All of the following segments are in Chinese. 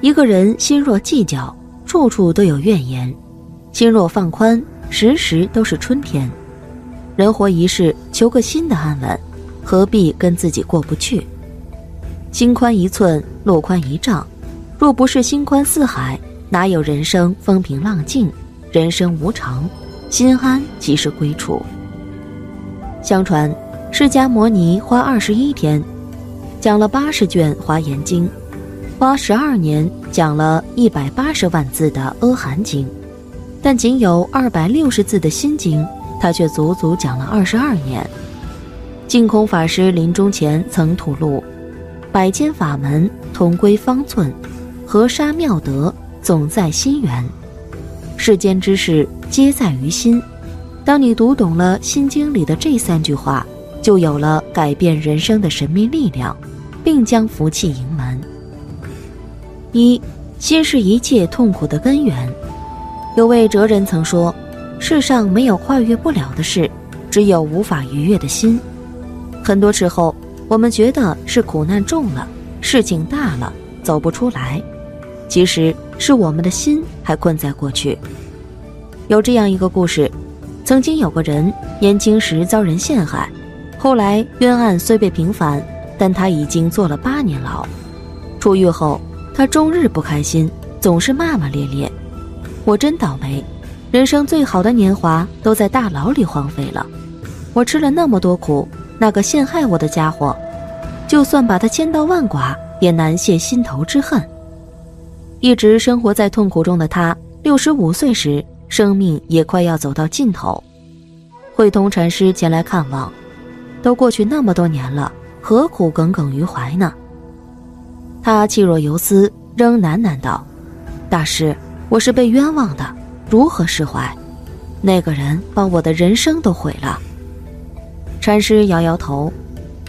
一个人心若计较，处处都有怨言；心若放宽，时时都是春天。人活一世，求个心的安稳，何必跟自己过不去？心宽一寸，路宽一丈。若不是心宽似海，哪有人生风平浪静？人生无常，心安即是归处。相传，释迦摩尼花二十一天，讲了八十卷《华严经》。花十二年讲了一百八十万字的《阿含经》，但仅有二百六十字的心经，他却足足讲了二十二年。净空法师临终前曾吐露：“百千法门同归方寸，河沙妙德总在心源。世间之事皆在于心。当你读懂了《心经》里的这三句话，就有了改变人生的神秘力量，并将福气迎门。”一，心是一切痛苦的根源。有位哲人曾说：“世上没有跨越不了的事，只有无法逾越的心。”很多时候，我们觉得是苦难重了，事情大了，走不出来。其实是我们的心还困在过去。有这样一个故事：曾经有个人年轻时遭人陷害，后来冤案虽被平反，但他已经坐了八年牢。出狱后。他终日不开心，总是骂骂咧咧。我真倒霉，人生最好的年华都在大牢里荒废了。我吃了那么多苦，那个陷害我的家伙，就算把他千刀万剐，也难泄心头之恨。一直生活在痛苦中的他，六十五岁时，生命也快要走到尽头。慧通禅师前来看望，都过去那么多年了，何苦耿耿于怀呢？他气若游丝，仍喃喃道：“大师，我是被冤枉的，如何释怀？那个人把我的人生都毁了。”禅师摇摇头：“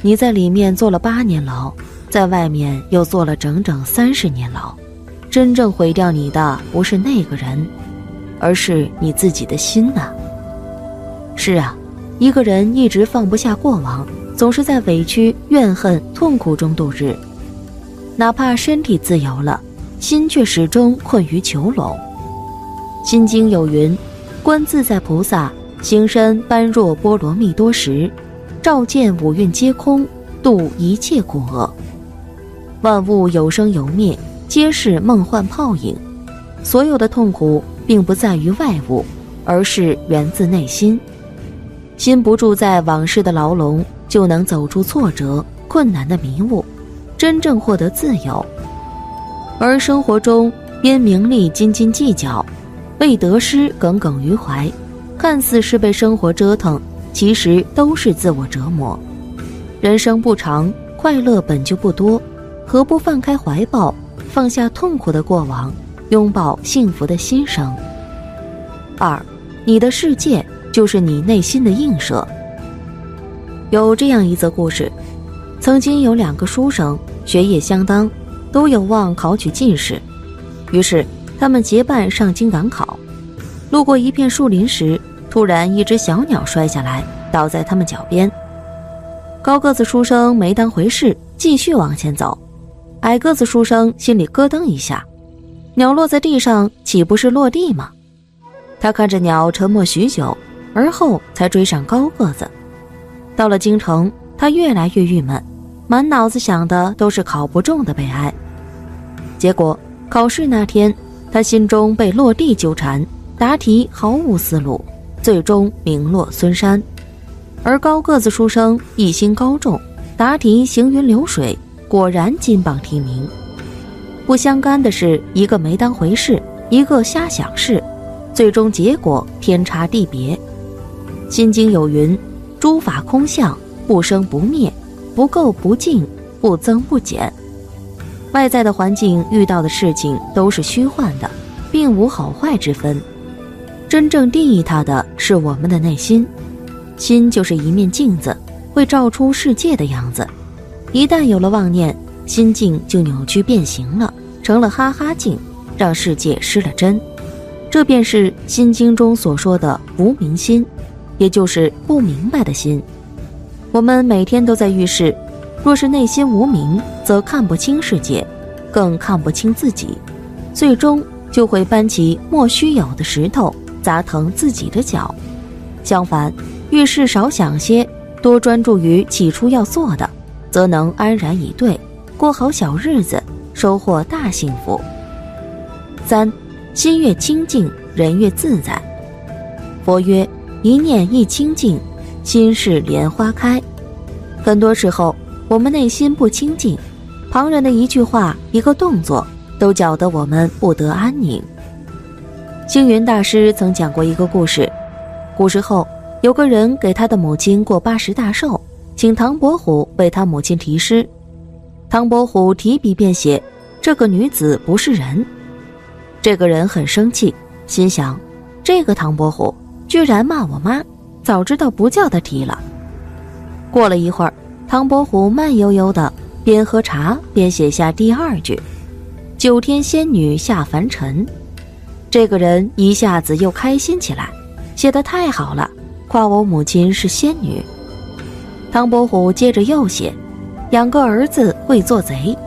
你在里面坐了八年牢，在外面又坐了整整三十年牢，真正毁掉你的不是那个人，而是你自己的心呐。”是啊，一个人一直放不下过往，总是在委屈、怨恨、痛苦中度日。哪怕身体自由了，心却始终困于囚笼。心经有云：“观自在菩萨行深般若波罗蜜多时，照见五蕴皆空，度一切苦厄。万物有生有灭，皆是梦幻泡影。所有的痛苦，并不在于外物，而是源自内心。心不住在往事的牢笼，就能走出挫折、困难的迷雾。”真正获得自由，而生活中因名利斤斤计较，为得失耿耿于怀，看似是被生活折腾，其实都是自我折磨。人生不长，快乐本就不多，何不放开怀抱，放下痛苦的过往，拥抱幸福的新生？二，你的世界就是你内心的映射。有这样一则故事，曾经有两个书生。学业相当，都有望考取进士，于是他们结伴上京赶考。路过一片树林时，突然一只小鸟摔下来，倒在他们脚边。高个子书生没当回事，继续往前走。矮个子书生心里咯噔一下，鸟落在地上，岂不是落地吗？他看着鸟，沉默许久，而后才追上高个子。到了京城，他越来越郁闷。满脑子想的都是考不中的悲哀，结果考试那天，他心中被落地纠缠，答题毫无思路，最终名落孙山。而高个子书生一心高中，答题行云流水，果然金榜题名。不相干的是，一个没当回事，一个瞎想事，最终结果天差地别。心经有云：诸法空相，不生不灭。不垢不净，不增不减。外在的环境遇到的事情都是虚幻的，并无好坏之分。真正定义它的是我们的内心，心就是一面镜子，会照出世界的样子。一旦有了妄念，心境就扭曲变形了，成了哈哈镜，让世界失了真。这便是《心经》中所说的无明心，也就是不明白的心。我们每天都在遇事，若是内心无明，则看不清世界，更看不清自己，最终就会搬起莫须有的石头。砸疼自己的脚，相反，遇事少想些，多专注于起初要做的，则能安然以对，过好小日子，收获大幸福。三，心越清净，人越自在。佛曰：一念一清净，心是莲花开。很多时候，我们内心不清净，旁人的一句话、一个动作，都搅得我们不得安宁。星云大师曾讲过一个故事：古时候，有个人给他的母亲过八十大寿，请唐伯虎为他母亲题诗。唐伯虎提笔便写：“这个女子不是人。”这个人很生气，心想：“这个唐伯虎居然骂我妈，早知道不叫他提了。”过了一会儿，唐伯虎慢悠悠的边喝茶边写下第二句：“九天仙女下凡尘。”这个人一下子又开心起来，写的太好了，夸我母亲是仙女。唐伯虎接着又写，养个儿子会做贼。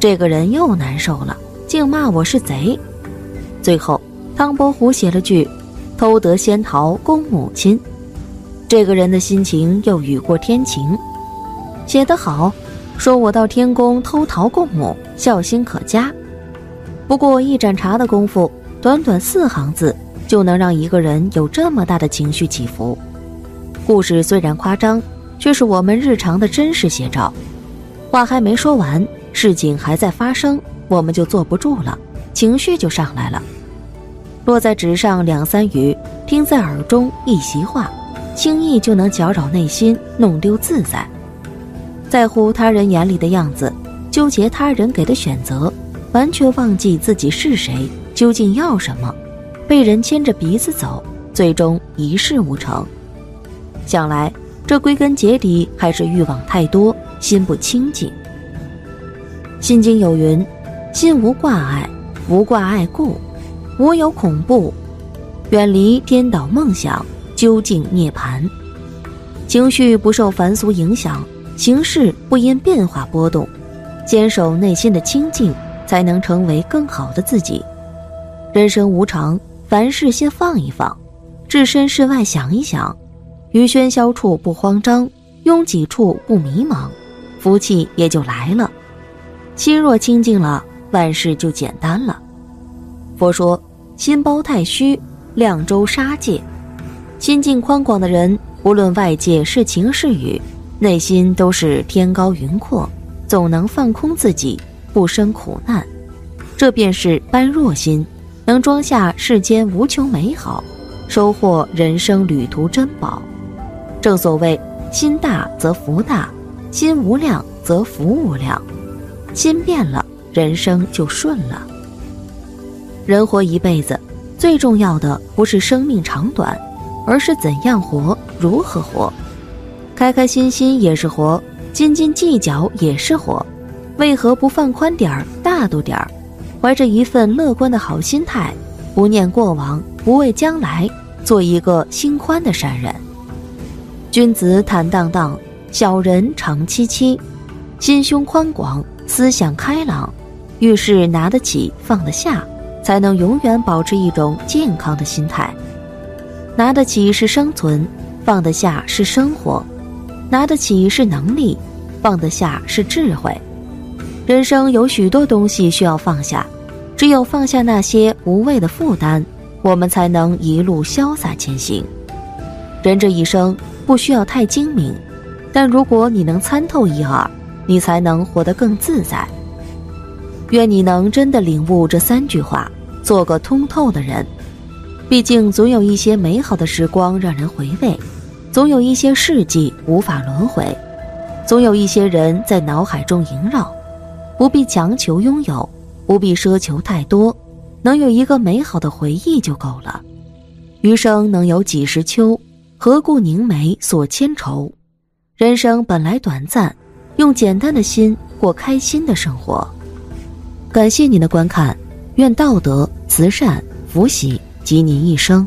这个人又难受了，竟骂我是贼。最后，唐伯虎写了句，偷得仙桃供母亲。这个人的心情又雨过天晴，写得好，说我到天宫偷桃供母，孝心可嘉。不过一盏茶的功夫。短短四行字就能让一个人有这么大的情绪起伏。故事虽然夸张，却是我们日常的真实写照。话还没说完，事情还在发生，我们就坐不住了，情绪就上来了。落在纸上两三语，听在耳中一席话，轻易就能搅扰内心，弄丢自在。在乎他人眼里的样子，纠结他人给的选择，完全忘记自己是谁。究竟要什么？被人牵着鼻子走，最终一事无成。想来，这归根结底还是欲望太多，心不清净。心经有云：“心无挂碍，无挂碍故，无有恐怖，远离颠倒梦想，究竟涅槃。”情绪不受凡俗影响，形势不因变化波动，坚守内心的清净，才能成为更好的自己。人生无常，凡事先放一放，置身事外想一想，于喧嚣处不慌张，拥挤处不迷茫，福气也就来了。心若清净了，万事就简单了。佛说：“心包太虚，量周沙界。”心境宽广的人，无论外界是晴是雨，内心都是天高云阔，总能放空自己，不生苦难。这便是般若心。能装下世间无穷美好，收获人生旅途珍宝。正所谓，心大则福大，心无量则福无量。心变了，人生就顺了。人活一辈子，最重要的不是生命长短，而是怎样活，如何活。开开心心也是活，斤斤计较也是活。为何不放宽点儿，大度点儿？怀着一份乐观的好心态，不念过往，不畏将来，做一个心宽的善人。君子坦荡荡，小人长戚戚。心胸宽广，思想开朗，遇事拿得起，放得下，才能永远保持一种健康的心态。拿得起是生存，放得下是生活。拿得起是能力，放得下是智慧。人生有许多东西需要放下，只有放下那些无谓的负担，我们才能一路潇洒前行。人这一生不需要太精明，但如果你能参透一二，你才能活得更自在。愿你能真的领悟这三句话，做个通透的人。毕竟总有一些美好的时光让人回味，总有一些事迹无法轮回，总有一些人在脑海中萦绕。不必强求拥有，不必奢求太多，能有一个美好的回忆就够了。余生能有几十秋，何故凝眉锁千愁？人生本来短暂，用简单的心过开心的生活。感谢您的观看，愿道德、慈善、福喜及您一生。